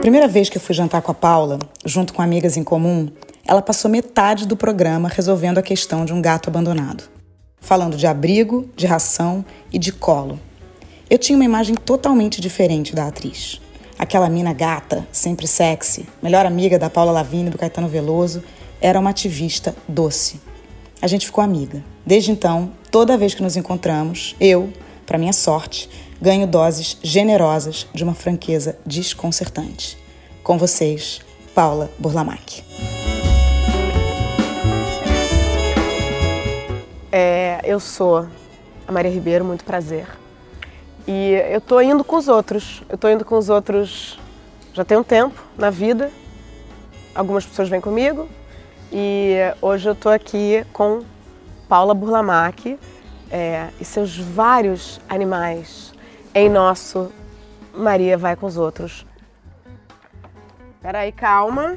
Primeira vez que eu fui jantar com a Paula, junto com amigas em comum, ela passou metade do programa resolvendo a questão de um gato abandonado. Falando de abrigo, de ração e de colo. Eu tinha uma imagem totalmente diferente da atriz. Aquela mina gata, sempre sexy, melhor amiga da Paula Lavigne e do Caetano Veloso, era uma ativista doce. A gente ficou amiga. Desde então, toda vez que nos encontramos, eu, para minha sorte, ganho doses generosas de uma franqueza desconcertante. Com vocês, Paula Burlamac. É, eu sou a Maria Ribeiro, muito prazer. E eu tô indo com os outros. Eu tô indo com os outros já tem um tempo na vida. Algumas pessoas vêm comigo. E hoje eu tô aqui com Paula Burlamac é, e seus vários animais em nosso Maria vai com os outros. Peraí, calma.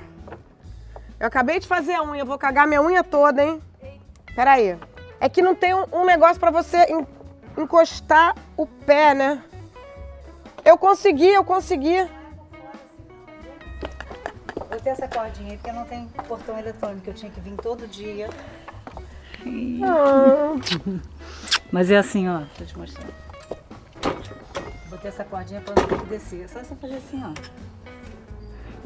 Eu acabei de fazer a unha, vou cagar minha unha toda, hein? Peraí. É que não tem um, negócio para você en encostar o pé, né? Eu consegui, eu consegui. Eu tenho essa cordinha aí porque não tem portão eletrônico. Eu tinha que vir todo dia. Ah. Mas é assim, ó. Eu te mostrar. Botei essa cordinha pra não ter que descer. É só você fazer assim, ó.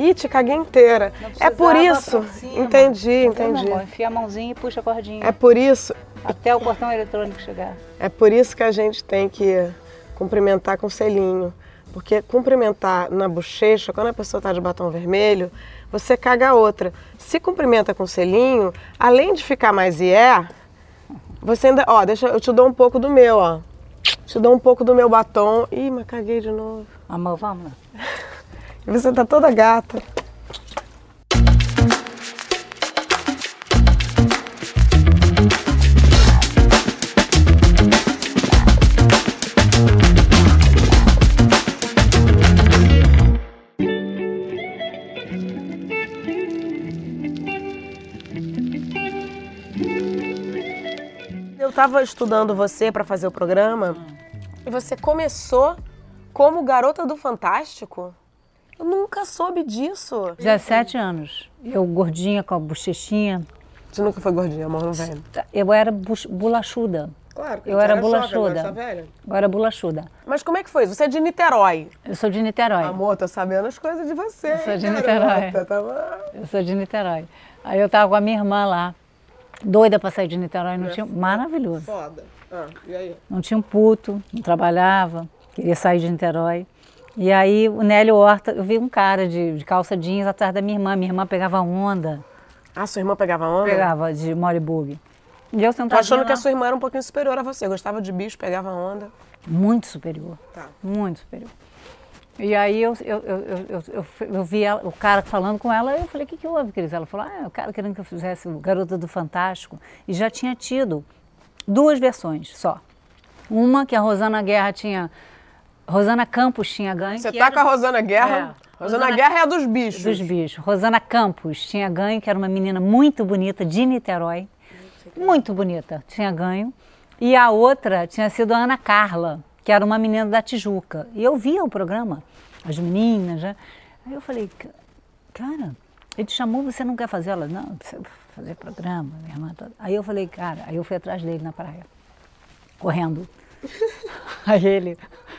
Ih, te caguei inteira. Não É por isso. cima. Entendi, entendi. amor? Enfia a mãozinha e puxa a cordinha. É por isso, Até o portão eletrônico chegar. é por isso que a gente tem que cumprimentar com selinho. Porque cumprimentar na bochecha, quando a pessoa está de batom vermelho, você caga a outra. Se cumprimenta com selinho, além de ficar mais ié, você ainda. Ó, deixa, eu te dou um pouco do meu, ó. Te dou um pouco do meu batom. Ih, mas caguei de novo. Amor, vamos lá. E você tá toda gata. Estava estudando você para fazer o programa e você começou como garota do Fantástico? Eu nunca soube disso. 17 anos. Eu gordinha com a bochechinha. Você nunca foi gordinha, amor, não velho. Eu era bolachuda. Claro, Eu era bolachuda. Agora bolachuda. Mas como é que foi? Você é de Niterói. Eu sou de Niterói. Amor, tô sabendo as coisas de você. Eu sou de hein, Niterói. garota? Tava... Eu sou de Niterói. Aí eu tava com a minha irmã lá, doida pra sair de Niterói, não tinha. Maravilhoso. Foda. Ah, e aí? Não tinha um puto, não trabalhava, queria sair de Niterói. E aí o Nélio Horta, eu vi um cara de, de calça jeans atrás da minha irmã. Minha irmã pegava onda, Ah, sua irmã pegava onda? pegava de Moribug. E eu Tô sentadinha achando que a sua irmã era um pouquinho superior a você. Gostava de bicho, pegava onda. Muito superior. Tá. Muito superior. E aí eu, eu, eu, eu, eu, eu, eu vi ela- o cara falando com ela, eu falei, o que, que houve, Cris? Ela falou, ah, o cara querendo que eu fizesse o Garota do Fantástico. E já tinha tido duas versões só. Uma que a Rosana Guerra tinha. Rosana Campos tinha ganho. Você que tá era com a Rosana Guerra? É. Rosana, Rosana- Guerra é a dos bichos. dos bichos. Rosana Campos tinha ganho, que era uma menina muito bonita, de Niterói. Muito bonita, tinha ganho. E a outra tinha sido a Ana Carla, que era uma menina da Tijuca. E eu via o programa, as meninas, né? Aí eu falei, "Ca- cara, ele te chamou, você não quer fazer? Ela, não, fazer programa, minha irmã. toda." Aí eu falei, cara, aí eu fui atrás dele na praia, correndo. Aí ele,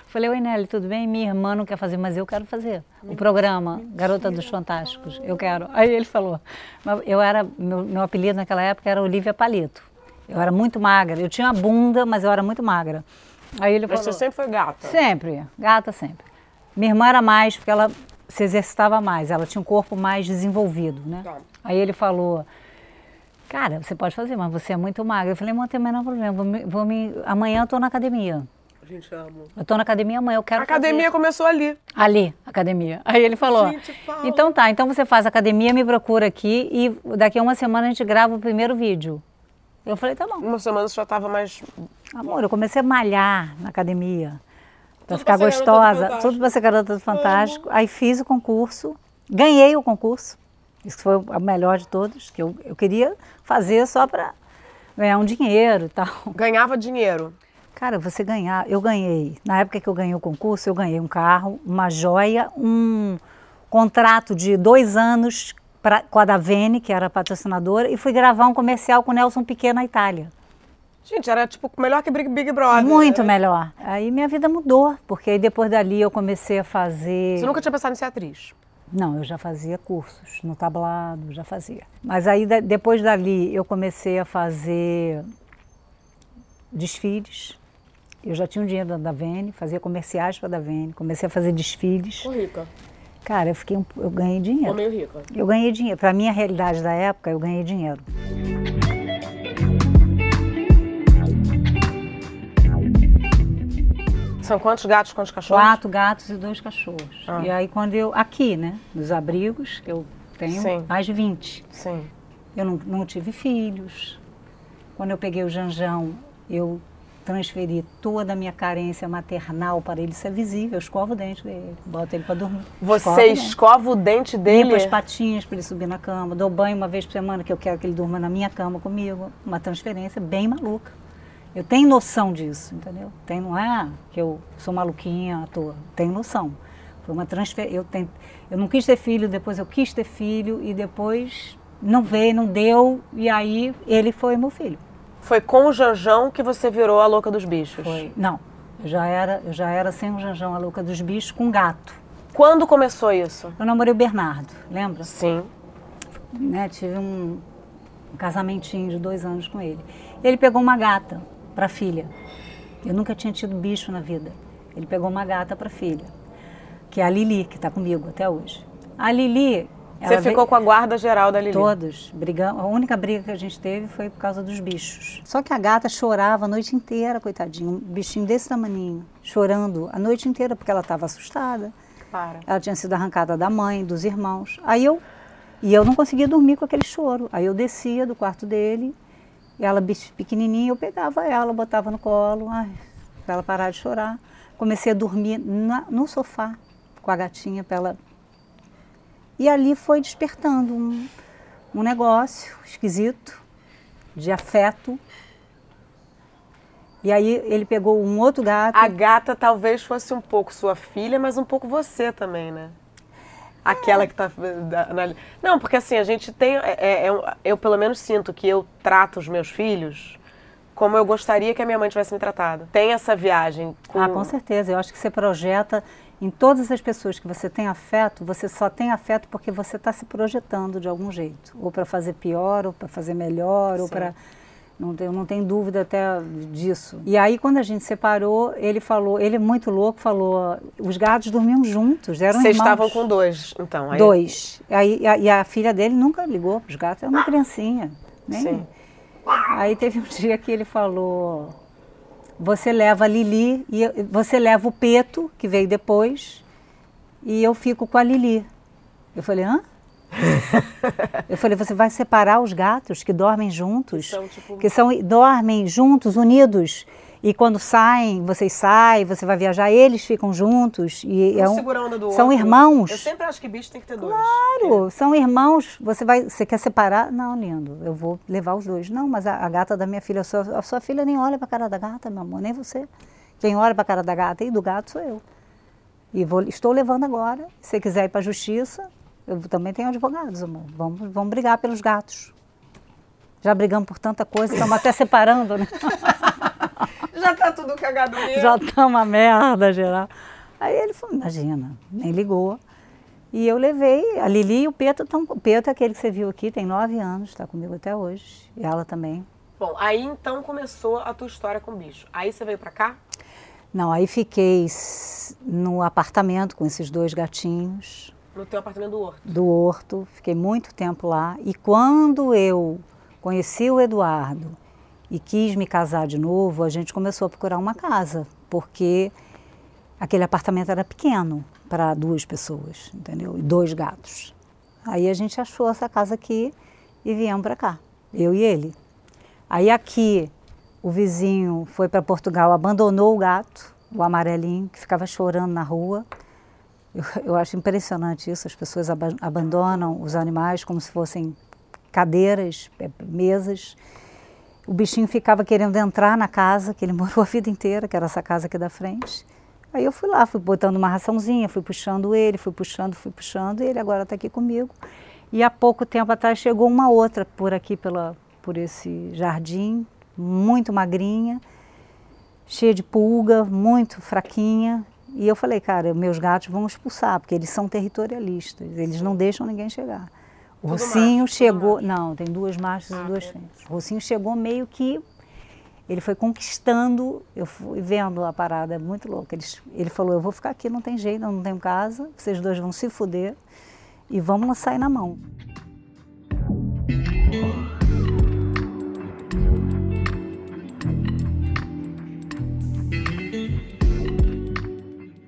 falei, oi Nelly, tudo bem? Minha irmã não quer fazer, mas eu quero fazer o programa Garota dos Fantásticos, eu quero. Aí ele falou, eu era, meu, meu apelido naquela época era Olivia Palito. Eu era muito magra, eu tinha uma bunda, mas eu era muito magra. Aí ele Mas falou, você sempre foi gata. Sempre, gata sempre. Minha irmã era mais, porque ela se exercitava mais, ela tinha um corpo mais desenvolvido, né? Tá. Aí ele falou, cara, você pode fazer, mas você é muito magra. Eu falei, não tem o menor problema, vou me, vou me- amanhã eu tô na academia. Gente, amo. Eu tô na academia amanhã, eu quero A academia fazer. começou ali. Ali, academia. Aí ele falou, Gente, então tá, então você faz academia, me procura aqui e daqui a uma semana a gente grava o primeiro vídeo. Eu falei, tá bom. Uma semana você já tava mais. Amor, eu comecei a malhar na academia. Pra Tudo ficar gostosa, tudo pra ser garota do Fantástico. Aí fiz o concurso, ganhei o concurso. Isso foi o melhor de todos, que eu, eu queria fazer só pra ganhar um dinheiro e tal. Ganhava dinheiro. Cara, você ganhar, eu ganhei. Na época que eu ganhei o concurso, eu ganhei um carro, uma joia, um, contrato de dois anos pra, com a Davene, que era patrocinadora, e fui gravar um comercial com o Nelson Piquet na Itália. Gente, era tipo melhor que Big, Big Brother. Muito né? melhor. Aí minha vida mudou, porque aí depois dali eu comecei a fazer. Você nunca tinha pensado em ser atriz? Não, eu já fazia cursos no tablado, já fazia. Mas aí depois dali eu comecei a fazer desfiles. Eu já tinha o dinheiro da Davene, fazia comerciais para a Davene, comecei a fazer desfiles. Ou rica. Cara, eu fiquei um- eu ganhei dinheiro. Ou meio rica. Eu ganhei dinheiro. Para minha realidade da época, eu ganhei dinheiro. São quantos gatos, quantos cachorros? Quatro gatos e dois cachorros. Ah. E aí quando eu aqui, né, nos abrigos, que eu tenho Sim. mais de 20. Sim. Eu não, não tive filhos. Quando eu peguei o Janjão, eu transferi toda a minha carência maternal para ele ser visível. Eu escovo o dente dele, boto ele para dormir. Você escova o dente dele? Limpo as patinhas para ele subir na cama. Dou banho uma vez por semana, que eu quero que ele durma na minha cama comigo. Uma transferência bem maluca. Eu tenho noção disso, entendeu? Tem, não é que eu sou maluquinha à toa. Tenho noção. Foi uma transferência. Eu, tent- eu não quis ter filho, depois eu quis ter filho e depois não veio, não deu. E aí ele foi meu filho. Foi com o Janjão que você virou a louca dos bichos? Foi. Não, eu já era, eu já era sem o Janjão, a louca dos bichos, com gato. Quando começou isso? Eu namorei o Bernardo, lembra? Sim. né, tive um, um casamentinho de dois anos com ele. Ele pegou uma gata para a filha. Eu nunca tinha tido bicho na vida. Ele pegou uma gata para a filha, que é a Lili, que está comigo até hoje. A Lili. Você ela ficou veio- com a guarda geral da Lili? Todos brigamos. A única briga que a gente teve foi por causa dos bichos. Só que a gata chorava a noite inteira, coitadinha. Um bichinho desse tamaninho, chorando a noite inteira porque ela estava assustada. Para. Ela tinha sido arrancada da mãe, dos irmãos. Aí eu e eu não conseguia dormir com aquele choro. Aí eu descia do quarto dele, e ela bicho pequenininha, eu pegava ela, botava no colo, para ela parar de chorar. Comecei a dormir na- no sofá com a gatinha para ela. E ali foi despertando um, um negócio esquisito de afeto. E aí ele pegou um outro gato. A gata talvez fosse um pouco sua filha, mas um pouco você também, né? Aquela que tá. Não, porque assim, a gente tem. é- é- é eu pelo menos sinto que eu trato os meus filhos como eu gostaria que a minha mãe tivesse me tratado. Tem essa viagem. Com... Ah, com certeza. Eu acho que você projeta em todas as pessoas que você tem afeto, você só tem afeto porque você está se projetando de algum jeito. Ou para fazer pior, ou para fazer melhor, ou Sim. para. Não tenho, não tenho dúvida até disso. E aí, quando a gente separou, ele falou, ele é muito louco, falou, os gatos dormiam juntos, eram Vocês irmãos. estavam com dois, então. Aí... Dois. Aí, e, a, e a filha dele nunca ligou para os gatos, era uma criancinha. Nem. Sim. Aí teve um dia que ele falou: você leva a Lili, e você leva o Peto, que veio depois, e eu fico com a Lili. Eu falei: hã? eu falei: você vai separar os gatos que dormem juntos, Que são, tipo- que são, dormem juntos, unidos. E quando saem, vocês saem, você vai viajar, eles ficam juntos. E Um é um- segura a onda do são outro. irmãos. Eu sempre acho que bicho tem que ter dois. Claro, são irmãos. Você vai, você quer separar? Não, lindo. Eu vou levar os dois. Não, mas a, a gata da minha filha, a sua, a sua filha nem olha para a cara da gata, meu amor, nem você. Quem olha para a cara da gata e do gato sou eu. E vou, estou levando agora. Se você quiser ir para a justiça, eu também tenho advogados, amor. Vamos, vamos brigar pelos gatos. Já brigamos por tanta coisa, estamos até separando, né? Já tá tudo cagado mesmo. Já tá uma merda geral. Aí ele falou, imagina, nem ligou. E eu levei, a Lili e o Peto estão. O Peto é aquele que você viu aqui, tem nove anos, está comigo até hoje. E ela também. Bom, aí então começou a tua história com bicho. Aí você veio pra cá? Não, aí fiquei no apartamento com esses dois gatinhos No teu apartamento do Horto. do Horto, fiquei muito tempo lá. E quando eu conheci o Eduardo e quis me casar de novo, a gente começou a procurar uma casa, porque aquele apartamento era pequeno para duas pessoas, entendeu? E dois gatos. Aí a gente achou essa casa aqui e viemos para cá, eu e ele. Aí aqui o vizinho foi para Portugal, abandonou o gato, o amarelinho, que ficava chorando na rua. Eu, eu acho impressionante isso, as pessoas aba- abandonam os animais como se fossem cadeiras, eh, mesas. O bichinho ficava querendo entrar na casa, que ele morou a vida inteira, que era essa casa aqui da frente. Aí eu fui lá, fui botando uma raçãozinha, fui puxando ele, fui puxando, fui puxando, e ele agora está aqui comigo. E há pouco tempo atrás chegou uma outra por aqui, pela, por esse jardim, muito magrinha, cheia de pulga, muito fraquinha. E eu falei, cara, meus gatos vão expulsar, porque eles são territorialistas, eles não deixam ninguém chegar. O Tudo Rocinho macho, chegou, não, tem duas machos Ah, e duas tá. fêmeas. O Rocinho chegou meio que ele foi conquistando, eu fui vendo a parada, é muito louca. Ele, ele falou, eu vou ficar aqui, não tem jeito, eu não tenho casa, vocês dois vão se fuder e vamos sair na mão.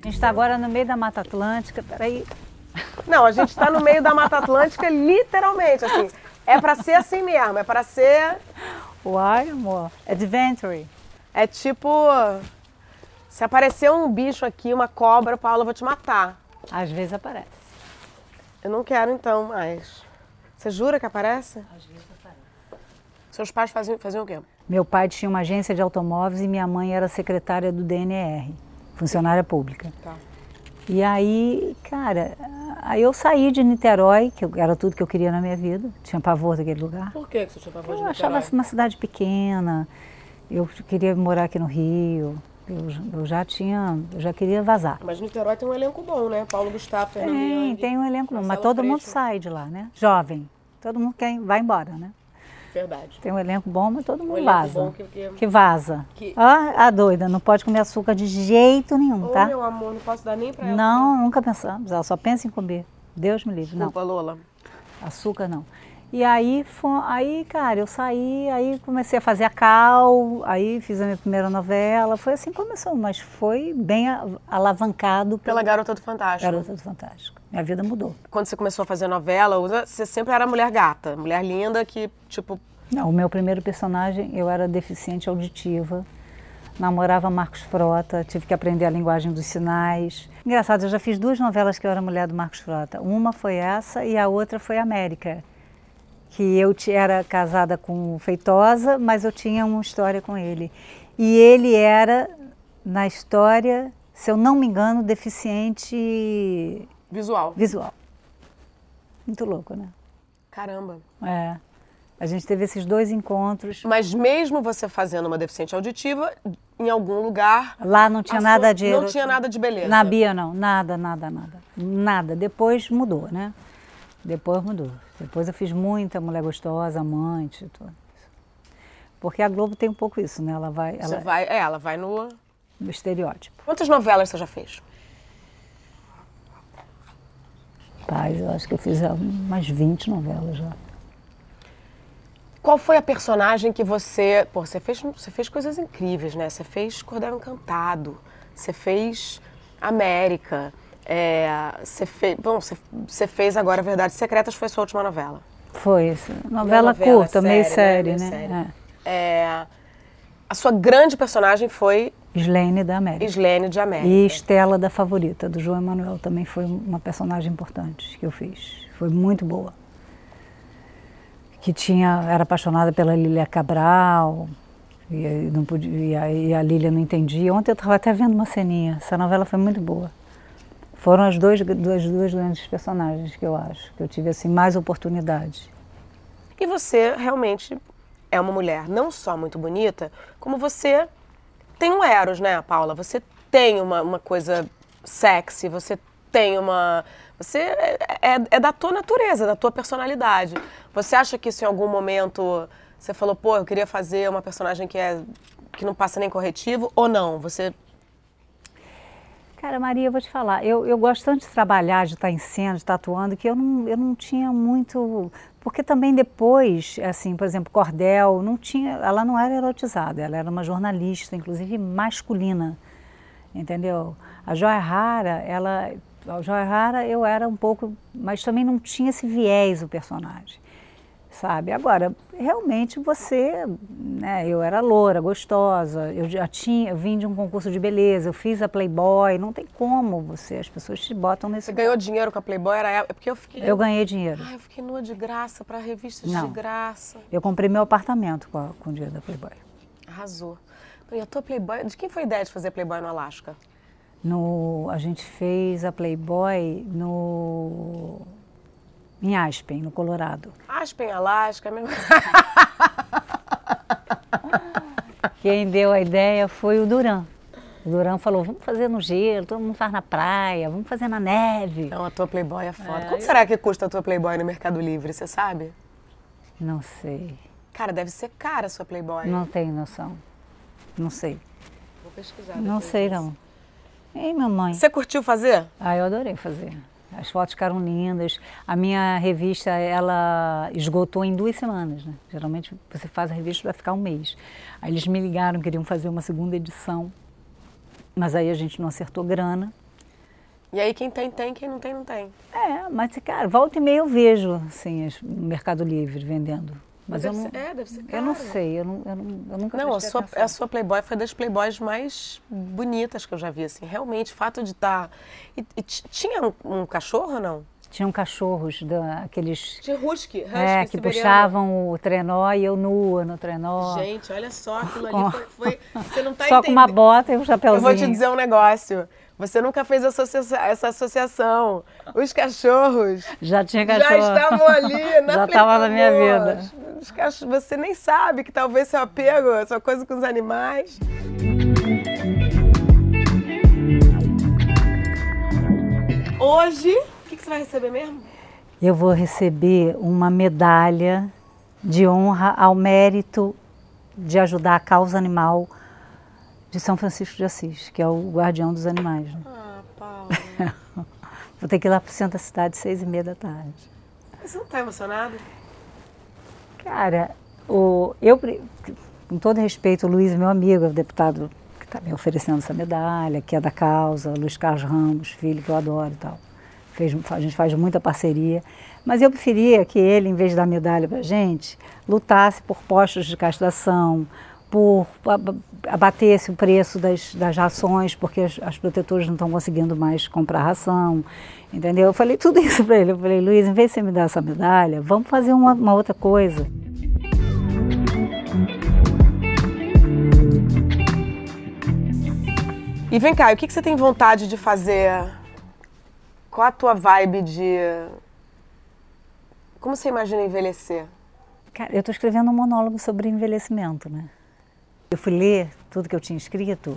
A gente está agora no meio da Mata Atlântica, peraí. Não, a gente tá no meio da Mata Atlântica, literalmente, assim. É pra ser assim mesmo, é pra ser. Uai, amor, adventure. É tipo. Se aparecer um bicho aqui, uma cobra, Paula, eu vou te matar. Às vezes aparece. Eu não quero então mais. Você jura que aparece? Às vezes aparece. Seus pais faziam, faziam o quê? Meu pai tinha uma agência de automóveis e minha mãe era secretária do DNR, funcionária pública. Tá. E aí, cara, aí eu saí de Niterói, que eu- era tudo que eu queria na minha vida, tinha pavor daquele lugar. Por que você tinha pavor Eu achava uma cidade pequena, eu queria morar aqui no Rio, eu, eu já tinha, eu já queria vazar. Mas Niterói tem um elenco bom, né? Paulo Gustavo, Fernando Tem, tem um elenco, bom, mas todo mundo Freixo. sai de lá, né? Jovem, todo mundo quer, vai embora, né? Verdade. Tem um elenco bom, mas todo mundo vaza. que- que- que vaza. Que- Ó, a doida, não pode comer açúcar de jeito nenhum, Ô, tá? meu amor, não posso dar nem pra ela. Não, nunca pensamos. Ela só pensa em comer. Deus me livre. Não, Desculpa, Lola. açúcar não. E aí, aí, cara, eu saí, aí comecei a fazer a cal, aí fiz a minha primeira novela. Foi assim que começou, mas foi bem alavancado Pela pela Garota do Fantástico. Garota do Fantástico. Minha vida mudou. Quando você começou a fazer novela, você sempre era mulher gata, mulher linda que, tipo, Não, o meu primeiro personagem, eu era deficiente auditiva, namorava Marcos Frota, tive que aprender a linguagem dos sinais. Engraçado, eu já fiz duas novelas que eu era mulher do Marcos Frota. Uma foi essa e a outra foi América, que eu era casada com o Feitosa, mas eu tinha uma história com ele. E ele era, na história, se eu não me engano, deficiente visual. visual. Muito louco, né? Caramba. É. A gente teve esses dois encontros. Mas mesmo você fazendo uma deficiente auditiva, em algum lugar. Lá não tinha nada sua- de. Não tinha nada de beleza. Na Bia, não. Nada, nada, nada. Nada. Depois mudou, né? Depois mudou. Depois eu fiz muita mulher gostosa, amante, tudo. Porque a Globo tem um pouco isso, né? Ela vai. Ela, vai, é, ela vai no. no estereótipo. Quantas novelas você já fez? Paz, eu acho que eu fiz ah, umas 20 novelas já. Qual foi a personagem que você. Pô, você fez, você fez coisas incríveis, né? Você fez Cordel Encantado, você fez América, é, você, fez, bom, você, fez agora Verdades Secretas, foi sua última novela. Foi isso. Novela, é novela, curta, meio série, série, né? né? Meio série. É, a sua grande personagem foi É. Slane da América. Islene de América. E Estela da Favorita, do João Emanuel, também foi uma personagem importante que eu fiz. Foi muito boa. Que tinha, era apaixonada pela Lília Cabral, e, não podia, e, a, e a Lília não entendia. Ontem eu estava até vendo uma ceninha, essa novela foi muito boa. Foram as duas, duas, duas grandes personagens que eu acho, que eu tive assim, mais oportunidade. E você realmente é uma mulher não só muito bonita, como você tem um eros, né, Paula? Você tem uma, uma coisa sexy, você tem uma. Você é, é, é da tua natureza, da tua personalidade. Você acha que isso em algum momento você falou, pô, eu queria fazer uma personagem que é que não passa nem corretivo, ou não? Você. Cara, Maria, eu vou te falar, eu, eu gosto tanto de trabalhar, de estar em cena, de estar atuando, que eu não, eu não tinha muito. Porque também depois, assim, por exemplo, Cordel, não tinha, ela não era erotizada, ela era uma jornalista, inclusive masculina, entendeu? A Joia Rara, ela. A Joia Rara eu era um pouco. Mas também não tinha esse viés o personagem sabe? Agora, realmente você, né, eu era loura, gostosa, eu já tinha, eu vim de um concurso de beleza, eu fiz a Playboy, não tem como você, as pessoas te botam nesse... Você ganhou dinheiro com a Playboy? Era é porque eu fiquei. Eu ganhei dinheiro. Ai, eu fiquei nua de graça para revistas Não. de graça. Eu comprei meu apartamento com, a, com o dinheiro da Playboy. Arrasou. E a tua Playboy, de quem foi a ideia de fazer Playboy no Alasca? No, a gente fez a Playboy no em Aspen, no Colorado. Aspen, Alasca, mesmo. Quem deu a ideia foi o Duran. O Duran falou, vamos fazer no gelo, todo mundo faz na praia, vamos fazer na neve. Não, a tua Playboy é foda. Quanto será que custa a tua Playboy no Mercado Livre, você sabe? Não sei, Cara, deve ser cara a sua Playboy. não tenho noção. Não sei. Vou pesquisar. Não sei disso. não. Ei, mamãe. Você curtiu fazer? Ah, eu adorei fazer. As fotos ficaram lindas. A minha revista, ela esgotou em duas semanas, né? Geralmente você faz a revista para ficar um mês. Aí eles me ligaram, queriam fazer uma segunda edição. Mas aí a gente não acertou grana. E aí quem tem, tem, quem não tem, não tem. É, mas, cara, volta e meia eu vejo, assim, as- no Mercado Livre vendendo. Mas eu deve não, ser- é, deve ser eu não sei, eu, não, eu, não, eu nunca Não, a sua, atenção. a sua Playboy foi das Playboys mais bonitas que eu já vi, assim. Realmente, o fato de estar... E, e t- tinha um, um cachorro ou não? Tinham cachorros, da, aqueles Tinha husky, husky é, que puxavam o trenó e eu nua no trenó. Gente, olha só, aquilo Com- ali foi... foi- você não tá Só com uma entendendo. bota e um Eu chapéuzinho. vou te dizer um negócio. Você nunca fez associa- essa associação. Os cachorros Já tinha já cachorro. estavam ali na Já estava na minha vida. Os cachorros, você nem sabe que talvez seu apego, sua coisa com os animais. Hoje, o que, que você vai receber mesmo? Eu vou receber uma medalha de honra ao mérito de ajudar a causa animal de São Francisco de Assis, que é o guardião dos animais. né? Ah, Paula. Vou ter que ir lá para o centro da cidade seis e meia da tarde. Você não tá emocionado? Cara, o, eu, com todo respeito, o Luiz, meu amigo, é o deputado que está me oferecendo essa medalha, que é da causa, Luiz Carlos Ramos, filho que eu adoro e tal. Fez, a gente faz muita parceria. Mas eu preferia que ele, em vez de dar medalha para gente, lutasse por postos de castração, por ab- abatesse o preço das, das rações, porque as, as protetoras não estão conseguindo mais comprar ração, entendeu? Eu falei tudo isso para ele. Eu falei, Luiz, em vez de você me dar essa medalha, vamos fazer uma, uma outra coisa. E vem cá, o que, que você tem vontade de fazer? Qual a tua vibe de. Como você imagina envelhecer? Cara, eu estou escrevendo um monólogo sobre envelhecimento, né? Eu fui ler tudo que eu tinha escrito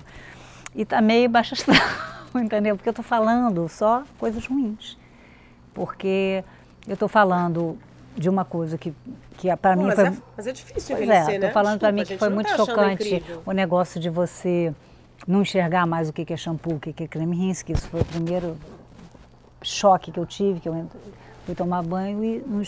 e tá meio baixo astral, entendeu? Porque eu estou falando só coisas ruins. Porque eu estou falando de uma coisa que, que para mim mas, foi... é, mas é difícil Pois envelhecer, é, né? tô falando para mim que foi muito tá chocante o negócio de você não enxergar mais o que é shampoo, o que é creme rinse, que isso foi o primeiro choque que eu tive, que eu fui tomar banho e não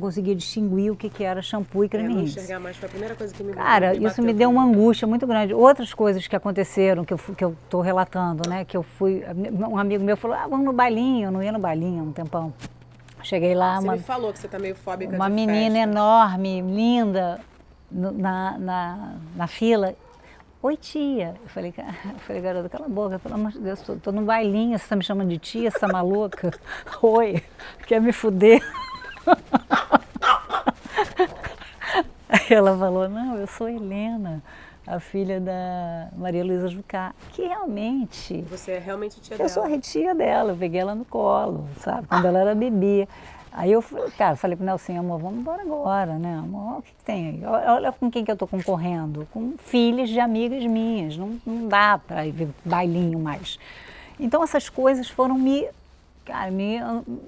conseguia distinguir o que que era shampoo e É, creme rinse. enxergar mais foi a primeira coisa que me Cara, me isso me deu uma angústia muito grande. Outras coisas que aconteceram, que eu, que eu tô relatando, né? Que eu fui. Um amigo meu falou: ah, vamos no bailinho. Eu não ia no bailinho há um tempão. Cheguei lá, Você uma, me falou que você tá meio fóbica uma menina festa. enorme, linda, na, na, na fila. Oi, tia. Eu falei, "Ca- eu falei, garota, cala a boca, pelo amor de Deus, tô, tô no bailinho, você tá me chamando de tia, tá maluca? Oi, quer me fuder? Aí ela falou, não, eu sou Helena, a filha da Maria Luísa Jucá, que realmente Você é realmente tia eu dela. sou a tia dela, eu peguei ela no colo, sabe? Quando ela era bebê. Aí eu, falei, cara, falei pro Nelson, amor, vamos embora agora, né? Amor, o que, que tem aí? Olha, olha com quem que eu tô concorrendo. Com filhas de amigas minhas. Não, não dá para ir bailinho mais. Então essas coisas foram me, cara, me,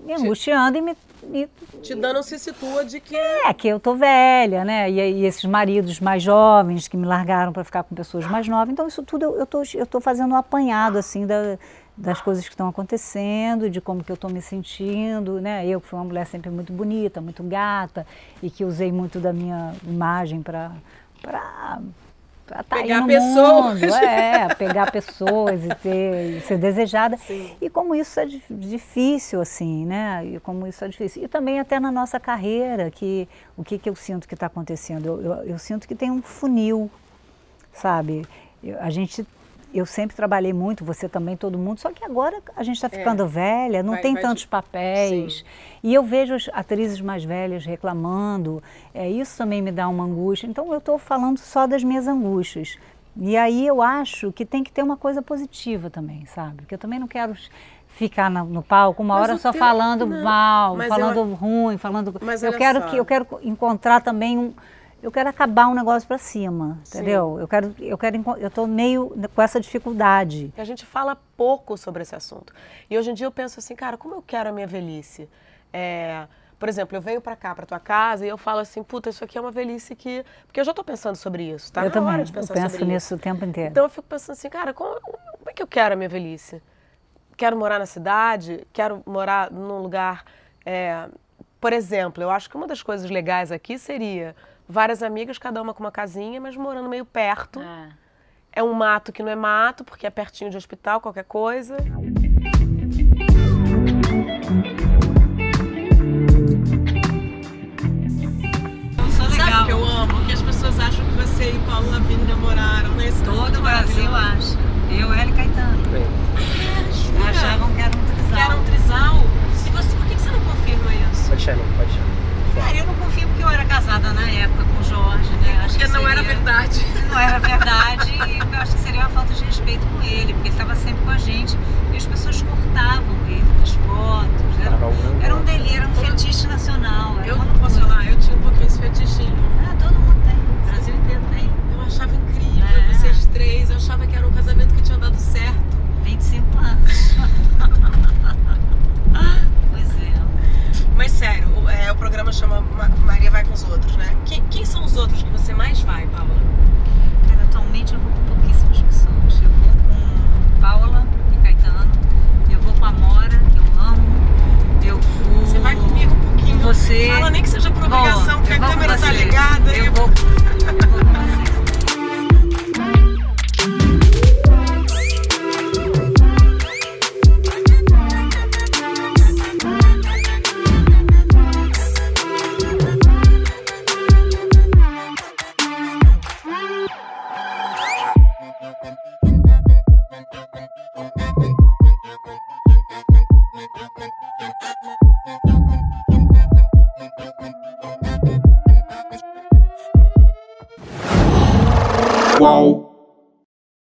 me angustiando e me, me Te dando se situa de que é que eu tô velha, né? E, e esses maridos mais jovens que me largaram para ficar com pessoas mais novas. Então isso tudo eu, eu tô eu tô fazendo um apanhado assim da, das coisas que estão acontecendo, de como que eu tô me sentindo, né? Eu que fui uma mulher sempre muito bonita, muito gata e que usei muito da minha imagem para tá aí Pegar pessoas. mundo, é, pegar pessoas e ter e ser desejada. Sim. E como isso é dif- difícil, assim, né? E como isso é difícil. E também até na nossa carreira, que o que, que eu sinto que está acontecendo? Eu, eu, eu sinto que tem um funil, sabe? A gente, eu sempre trabalhei muito, você também, todo mundo, só que agora a gente está ficando velha, não É. Vai- tem vai tantos de- papéis. Sim. E eu vejo as atrizes mais velhas reclamando, é, isso também me dá uma angústia. Então eu estou falando só das minhas angústias. E aí eu acho que tem que ter uma coisa positiva também, sabe? Porque eu também não quero ficar no, no palco uma Mas hora só teu- falando não, mal, falando eu- ruim, falando. Mas eu quero só. que eu quero encontrar também um eu quero acabar um negócio para cima, entendeu? Eu quero eu quero eu tô meio com essa dificuldade. A gente fala pouco sobre esse assunto. E hoje em dia eu penso assim, cara, como eu quero a minha velhice? É, por exemplo, eu venho pra cá, pra tua casa, e eu falo assim, puta, isso aqui é uma velhice que... Porque eu já tô pensando sobre isso, tá eu na também, hora de eu pensar penso sobre nisso isso. o tempo inteiro. Então eu fico pensando assim, cara, como, como é que eu quero a minha velhice? Quero morar na cidade? Quero morar num lugar... é, Por exemplo, eu acho que uma das coisas legais aqui seria várias amigas, cada uma com uma casinha, mas morando meio perto. É um mato que não é mato, porque é pertinho de hospital, qualquer coisa. Sabe o que eu amo? Que as pessoas acham que você e Paulo Lavigne namoraram, né? É Todo o Brasil acha. Eu, ela e Caetano. jura? Achavam que era um trisal. Que era um trisal. E você, por que que você não confirma isso? Pode chamar, pode chamar. Cara, eu não confio porque eu era casada na época com o Jorge, né? Acho Porque que não era seria- verdade. Não era verdade e eu acho que seria uma falta de respeito com ele, porque ele estava sempre com a gente e as pessoas cortavam ele nas fotos. Era, Carol Branco. era um delírio, era um fetiche nacional. era Eu uma não posso loucura. falar, eu tinha um pouquinho esse fetichinho. Ah, todo mundo tem, o Brasil inteiro tem. Eu achava incrível É. vocês três. Eu achava que era um casamento que tinha dado certo. 25 anos. pois é. Mas sério, o, é, o programa chama Ma- Maria Vai com os Outros, né? Quem, quem são os outros que você mais vai, Paula? Cara, atualmente eu vou com pouquíssimas pessoas. Eu vou com Paula e Caetano, eu vou com a Mora, que eu amo, eu vou. Você vai comigo um pouquinho. Com você. Fala nem que seja por Bom, obrigação, porque a câmera tá ligada. Eu vou